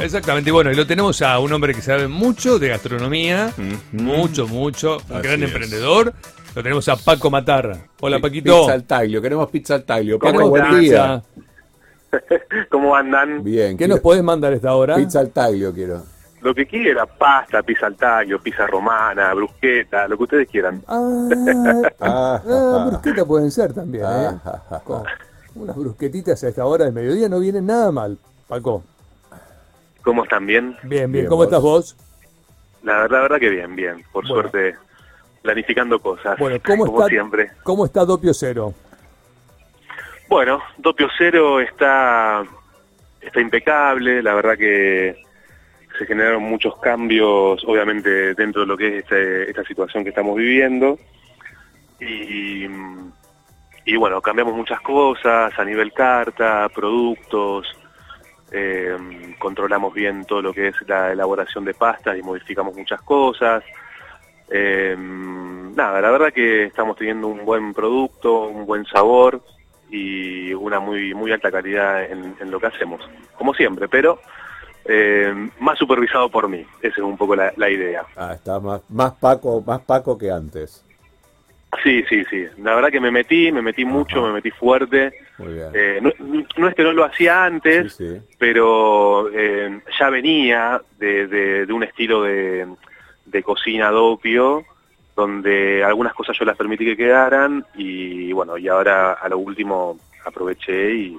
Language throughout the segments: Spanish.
Exactamente, y bueno, y lo tenemos a un hombre que sabe mucho de gastronomía, mucho, mucho, un Así gran es. emprendedor. Lo tenemos a Paco Matarra. Hola, Paquito. Pizza al taglio, queremos pizza al taglio. Paco, ¿Queremos buen día. pizza? ¿Cómo andan? Bien. ¿Qué nos podés mandar a esta hora? Pizza al taglio quiero. Lo que quiera, pasta, pizza al tallo, pizza romana, brusqueta, lo que ustedes quieran. Ah, Ah, ah, brusqueta pueden ser también, ¿eh? Ah, ah, ah. Con unas brusquetitas a esta hora del mediodía no vienen nada mal, Paco. ¿Cómo están? ¿Bien? Bien, bien. ¿Cómo vos. estás vos? La verdad, la verdad que bien, bien. Por Bueno. suerte, planificando cosas. Bueno, ¿cómo como está, siempre. ¿cómo está Dopio Cero? Bueno, Dopio Cero está, está impecable. La verdad que se generaron muchos cambios, obviamente, dentro de lo que es este- esta situación que estamos viviendo. Y, y bueno, cambiamos muchas cosas a nivel carta, productos. Eh, controlamos bien todo lo que es la elaboración de pastas y modificamos muchas cosas. Eh, nada, la verdad que estamos teniendo un buen producto, un buen sabor y una muy muy alta calidad en, en lo que hacemos, como siempre, pero eh, más supervisado por mí. Esa es un poco la, la idea. Ah, está más, más Paco, más Paco que antes. Sí, sí, sí. La verdad que me metí, me metí mucho, me metí fuerte. Muy bien. Eh, no, no es que no lo hacía antes, Sí, sí. pero eh, ya venía de, de- de un estilo de, de cocina dopio, donde algunas cosas yo las permití que quedaran y bueno, y ahora a lo último aproveché y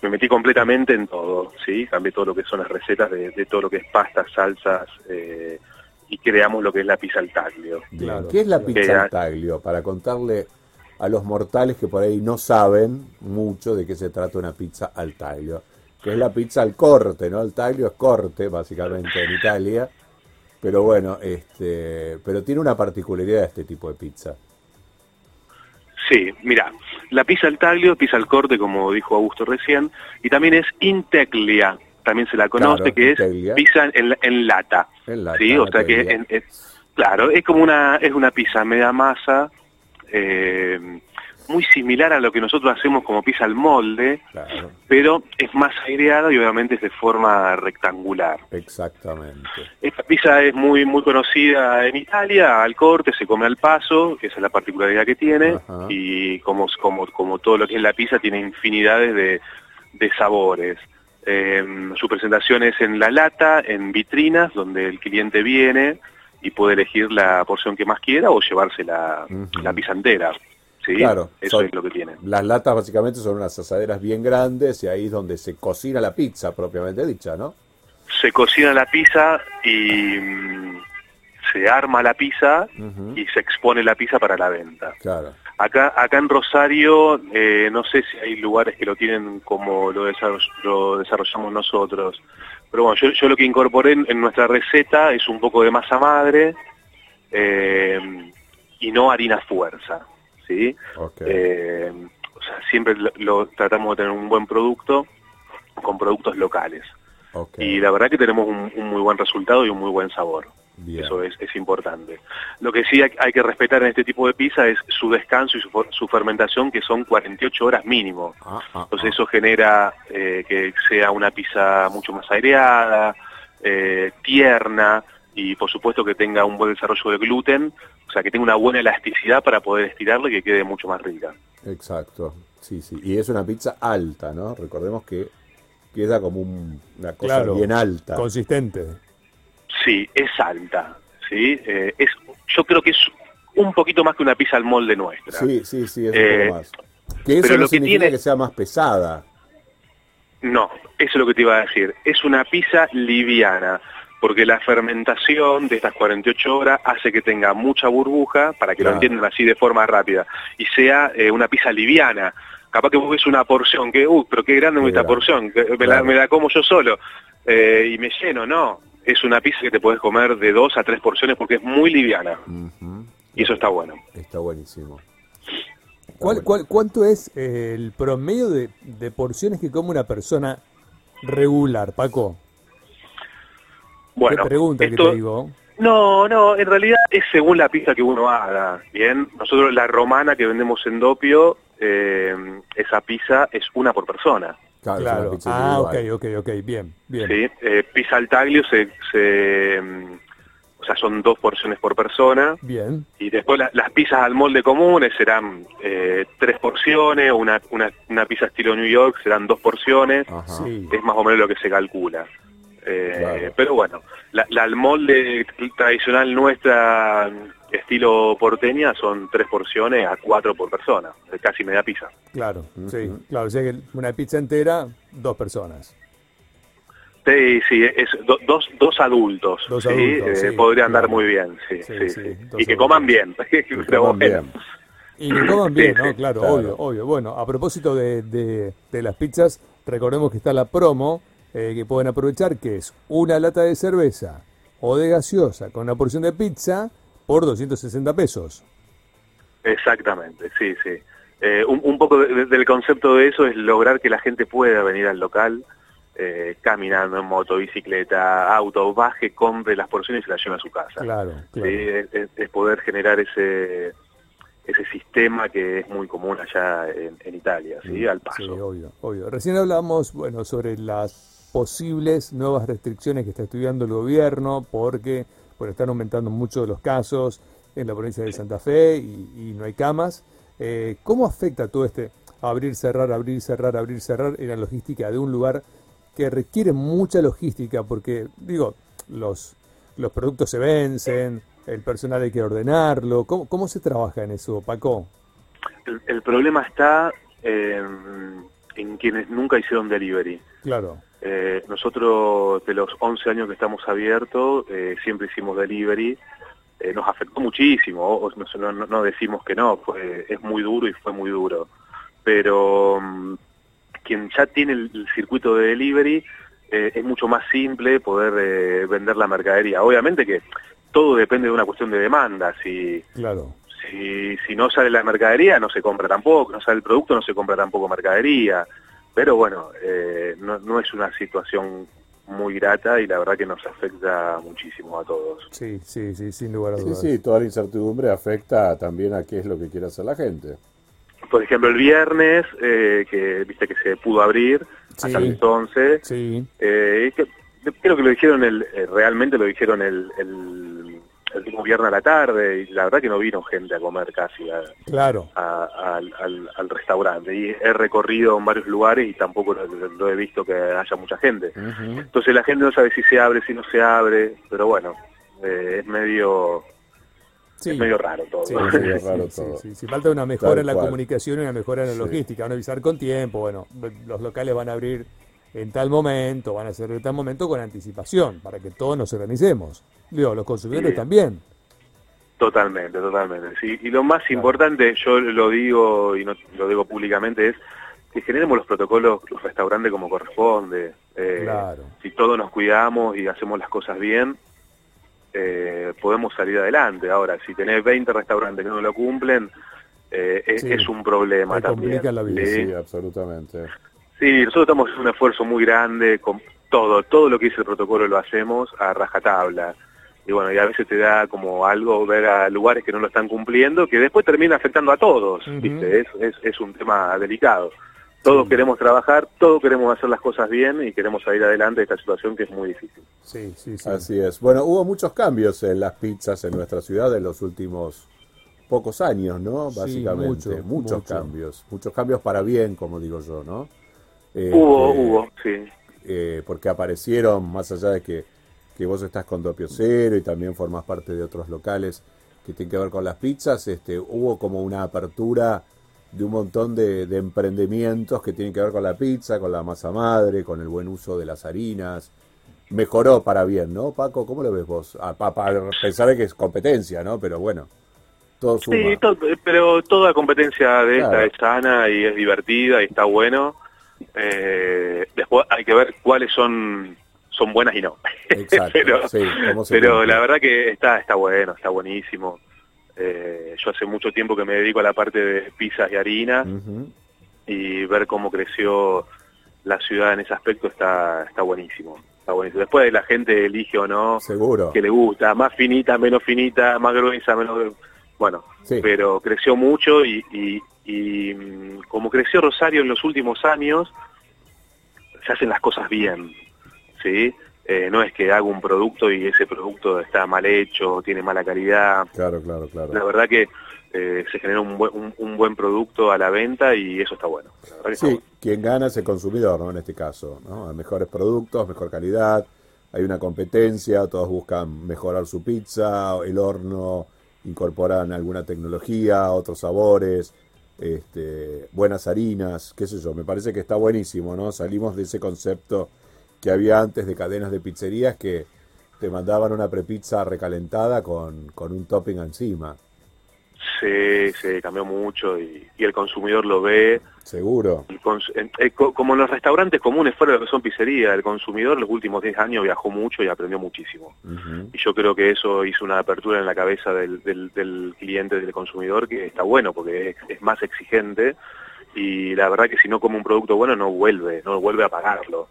me metí completamente en todo, ¿sí? Cambié todo lo que son las recetas de, de todo lo que es pastas, salsas eh, y creamos lo que es la pizza al taglio. Claro. ¿Qué es la pizza al taglio? Para contarle a los mortales que por ahí no saben mucho de qué se trata una pizza al taglio. Que es la pizza al corte, ¿no? El taglio es corte, básicamente, en Italia. Pero bueno, este, pero tiene una particularidad este tipo de pizza. Sí, mira, la pizza al taglio, pizza al corte, como dijo Augusto recién, y también es integlia, también se la conoce, Claro, que integlia. es pizza en, en lata. En lata, sí, o sea que, en- claro, es como una, es una pizza media masa, eh, muy similar a lo que nosotros hacemos como pizza al molde, Claro, pero es más aireada y obviamente es de forma rectangular. exactamente. Esta pizza es muy muy conocida en Italia, al corte, se come al paso, que esa es la particularidad que tiene, Ajá. y como, como, como todo lo que es la pizza tiene infinidades de, de sabores. Eh, su presentación es en la lata, en vitrinas, donde el cliente viene y puede elegir la porción que más quiera o llevarse la, Ujú. la pizza entera. ¿sí? Claro, Eso son- es lo que tiene. Las latas básicamente son unas asaderas bien grandes y ahí es donde se cocina la pizza propiamente dicha, ¿no? Se cocina la pizza y mm, se arma la pizza y se expone la pizza para la venta. Claro. Acá, acá en Rosario, eh, no sé si hay lugares que lo tienen como lo, desarroll- lo desarrollamos nosotros, pero bueno, yo, yo lo que incorporé en, en nuestra receta es un poco de masa madre eh, y no harina fuerza, ¿sí? Eh, o sea, siempre lo, lo tratamos de tener un buen producto con productos locales. Y la verdad que tenemos un, un muy buen resultado y un muy buen sabor. Bien. Eso es, es importante. Lo que sí hay, hay que respetar en este tipo de pizza es su descanso y su, for- su fermentación, que son 48 horas mínimo. Ah, ah, Entonces ah. eso genera eh, que sea una pizza mucho más aireada, eh, tierna y por supuesto que tenga un buen desarrollo de gluten, o sea que tenga una buena elasticidad para poder estirarla y que quede mucho más rica. Exacto. Sí, sí. Y es una pizza alta, ¿no? Recordemos que queda como un- una cosa Claro. bien alta. Consistente. Sí, es alta, ¿sí? Eh, es, yo creo que es un poquito más que una pizza al molde nuestra. Sí, sí, sí, es Eh, un poco más. Que eso pero no lo que significa tiene- que sea más pesada. No, eso es lo que te iba a decir. Es una pizza liviana, porque la fermentación de estas 48 horas hace que tenga mucha burbuja, para que Claro. lo entiendan así de forma rápida, y sea eh, una pizza liviana. Capaz que vos ves una porción que, uh, pero qué grande Qué esta porción, que me, Claro. la, me la como yo solo eh, y me lleno, no. Es una pizza que te puedes comer de dos a tres porciones porque es muy liviana, y eso está bueno. Está buenísimo. Está ¿Cuál, bueno. cuál- cuánto es el promedio de, de porciones que come una persona regular, Paco? Bueno, Qué pregunta esto- que te digo. No, no, en realidad es según la pizza que uno haga, ¿bien? Nosotros la romana que vendemos en Dopio, eh, esa pizza es una por persona. Claro, es una Claro. Ah, ok, ok, ok, bien, bien. ¿sí? Eh, pizza al taglio se, se, mm, o sea, son dos porciones por persona. Bien, Y después la- las pizzas al molde comunes serán eh, tres porciones, una, una, una pizza estilo New York serán dos porciones, Ajá. sí. es más o menos lo que se calcula. Eh, Claro. Pero bueno, la, la al molde tradicional nuestra, estilo porteña, son tres porciones a cuatro por persona, casi media pizza. Claro, sí, claro. O sea que una pizza entera, dos personas. Sí, sí, es do- dos, dos adultos, Dos ¿sí? adultos, Eh, sí, podría andar claro. muy bien, sí, Sí, sí, sí, sí. dos Y que adultos. coman bien. Que pero coman bueno. bien. Y que coman bien, Sí, ¿no? sí, Claro, claro. obvio, obvio. Bueno, a propósito de, de- de las pizzas, recordemos que está la promo eh, que pueden aprovechar, que es una lata de cerveza o de gaseosa con una porción de pizza por 260 pesos. Exactamente, sí, sí. Eh, un, un poco de- del concepto de eso es lograr que la gente pueda venir al local eh, caminando en moto, bicicleta, auto, baje, compre las porciones y se las lleve a su casa. Claro, claro. es, es- es poder generar ese ese sistema que es muy común allá en, en Italia, ¿sí? Al paso. Sí, obvio, obvio. Recién hablamos, bueno, sobre las posibles nuevas restricciones que está estudiando el gobierno porque bueno, están aumentando mucho los casos en la provincia de Santa Fe y, y no hay camas. Eh, ¿Cómo afecta todo este abrir, cerrar, abrir, cerrar, abrir, cerrar en la logística de un lugar que requiere mucha logística? Porque, digo, los, los productos se vencen, el personal hay que ordenarlo. ¿Cómo, cómo se trabaja en eso, Paco? El, el problema está en, en quienes nunca hicieron delivery. Claro, Eh, nosotros, de los 11 años que estamos abiertos, eh, siempre hicimos delivery. Eh, nos afectó muchísimo, o- no, no- no decimos que no, es muy duro y fue muy duro. Pero mm, quien ya tiene el, el circuito de delivery, es mucho más simple poder vender la mercadería. Obviamente que todo depende de una cuestión de demanda. Si, claro. si, si no sale la mercadería, no se compra tampoco, no sale el producto, no se compra tampoco mercadería. Pero bueno, eh, no, no es una situación muy grata y la verdad que nos afecta muchísimo a todos. Sí, sí, sí, sin lugar a Sí, dudas. sí, toda la incertidumbre afecta también a qué es lo que quiere hacer la gente. Por ejemplo, el viernes, eh, que viste que se pudo abrir, Sí. hasta entonces, Sí, eh, que- creo que lo dijeron, el, eh, realmente lo dijeron el, el, el mismo viernes a la tarde y la verdad que no vino gente a comer casi a- claro. a- al, al- al restaurante y he recorrido en varios lugares y tampoco lo, lo he visto que haya mucha gente. Entonces la gente no sabe si se abre, si no se abre, pero bueno, eh, es medio Sí. es medio raro todo. Sí, Es sí, medio sí, raro sí, todo. sí, sí. Falta una mejora Tal en la cual. comunicación y una mejora en la Sí. logística. Van a avisar con tiempo. Bueno, los locales van a abrir en tal momento, van a hacer en tal momento con anticipación, para que todos nos organicemos. Digo, los consumidores Sí. también. Totalmente, totalmente. Sí. Y lo más importante, yo lo digo y no lo digo públicamente, es que generemos los protocolos, los restaurantes como corresponde. Eh, Claro. Si todos nos cuidamos y hacemos las cosas bien, eh, podemos salir adelante. Ahora, si tenés 20 restaurantes que no lo cumplen, eh, es, Sí. es un problema Te también. complica la vida. ¿sí? Sí, absolutamente. Sí, nosotros estamos haciendo un esfuerzo muy grande con todo, todo lo que dice el protocolo lo hacemos a rajatabla. Y bueno, y a veces te da como algo ver a lugares que no lo están cumpliendo, que después termina afectando a todos. ¿viste? Es, es, es un tema delicado. Todos Sí. queremos trabajar, todos queremos hacer las cosas bien y queremos salir adelante de esta situación que es muy difícil. Sí, sí, sí. Así es. Bueno, hubo muchos cambios en las pizzas en nuestra ciudad en los últimos pocos años, ¿no? Sí, Básicamente, mucho, muchos mucho. cambios, muchos cambios para bien, como digo yo, ¿no? Este, Hubo, hubo, sí. eh, porque aparecieron, más allá de que, que vos estás con Doppio Cero y también formás parte de otros locales que tienen que ver con las pizzas, este, hubo como una apertura de un montón de, de emprendimientos que tienen que ver con la pizza, con la masa madre, con el buen uso de las harinas. Mejoró para bien, ¿no, Paco? ¿Cómo lo ves vos? A, a pesar de que es competencia, ¿no? Pero bueno, todo suma. Sí, to- pero toda competencia de Claro. esta es sana y es divertida y está bueno. Eh, después hay que ver cuáles son son buenas y no. Exacto, pero sí, la verdad que está está bueno, está buenísimo. Eh, yo hace mucho tiempo que me dedico a la parte de pizzas y harina Ujú. y ver cómo creció la ciudad en ese aspecto está está buenísimo. Está buenísimo. Después la gente elige o no Seguro. que le gusta, más finita, menos finita, más gruesa, menos... Bueno, Sí. pero creció mucho y, y- y, mm, como creció Rosario en los últimos años, se hacen las cosas bien, ¿sí? Eh, no es que hago un producto y ese producto está mal hecho, tiene mala calidad. Claro, claro, claro. La verdad que eh, se genera un buen, un, buen producto a la venta y eso está bueno. sí, quien gana es el consumidor, ¿no? En este caso, ¿no? Mejores productos, mejor calidad, hay una competencia, todos buscan mejorar su pizza, el horno incorporan alguna tecnología, otros sabores, este, buenas harinas, qué sé yo, me parece que está buenísimo, ¿no? Salimos de ese concepto que había antes de cadenas de pizzerías que te mandaban una prepizza recalentada con, con un topping encima. Sí, se cambió mucho y, el consumidor lo ve. Seguro. Eh, como en los restaurantes comunes fuera de lo que son pizzería, el consumidor los últimos 10 años viajó mucho y aprendió muchísimo. Y yo creo que eso hizo una apertura en la cabeza del, del, cliente, del consumidor, que está bueno porque es, más exigente y la verdad que si no come un producto bueno no vuelve, no vuelve a pagarlo.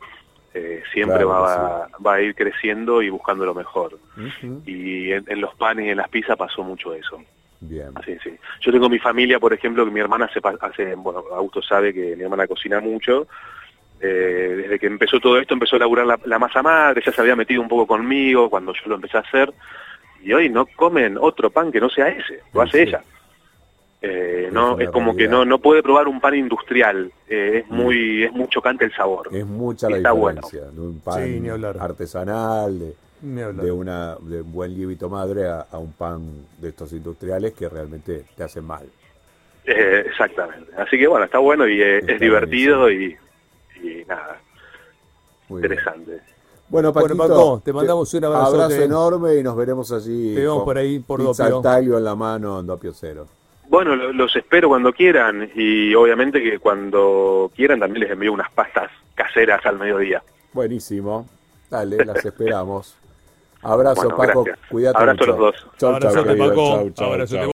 Eh, siempre va, va, a ir creciendo y buscando lo mejor. Y en, en, los panes y en las pizzas pasó mucho eso. Bien. Así, sí. Yo tengo mi familia, por ejemplo, que mi hermana se hace, bueno, Augusto sabe que mi hermana cocina mucho. Eh, desde que empezó todo esto, empezó a laburar la, masa madre, ya se había metido un poco conmigo cuando yo lo empecé a hacer. Y hoy no comen otro pan que no sea ese, lo hace ella. Eh, no es como que no no puede probar un pan industrial eh, es mm. muy es muy chocante el sabor es mucha la diferencia de un pan artesanal de de una de un buen lievito madre a, un pan de estos industriales que realmente te hacen mal. Eh, exactamente. Así que bueno, está bueno y es, divertido y, nada. interesante. Bueno, Paquito, te mandamos un abrazo. Abrazo enorme y nos veremos allí. Te vemos por ahí por Dopio. en la mano en Dopio Cero. Bueno, los espero cuando quieran y obviamente que cuando quieran también les envío unas pastas caseras al mediodía. Buenísimo. Dale, las esperamos. Abrazo, Paco. Cuídate Abrazo a los dos. Chau, Paco. Chau, chau,